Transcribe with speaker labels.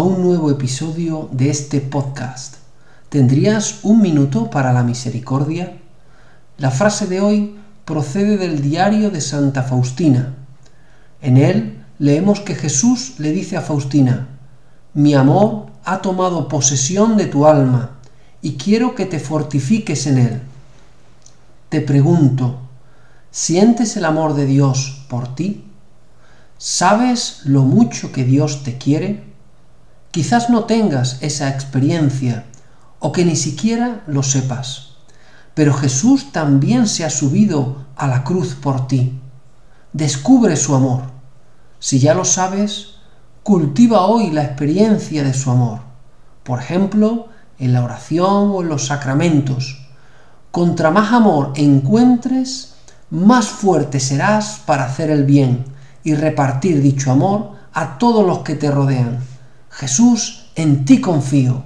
Speaker 1: un nuevo episodio de este podcast. ¿Tendrías un minuto para la misericordia? La frase de hoy procede del diario de Santa Faustina. En él leemos que Jesús le dice a Faustina, Mi amor ha tomado posesión de tu alma y quiero que te fortifiques en él. Te pregunto, ¿sientes el amor de Dios por ti? ¿Sabes lo mucho que Dios te quiere? Quizás no tengas esa experiencia o que ni siquiera lo sepas, pero Jesús también se ha subido a la cruz por ti. Descubre su amor. Si ya lo sabes, cultiva hoy la experiencia de su amor, por ejemplo, en la oración o en los sacramentos. Contra más amor encuentres, más fuerte serás para hacer el bien y repartir dicho amor a todos los que te rodean. Jesús, en ti confío.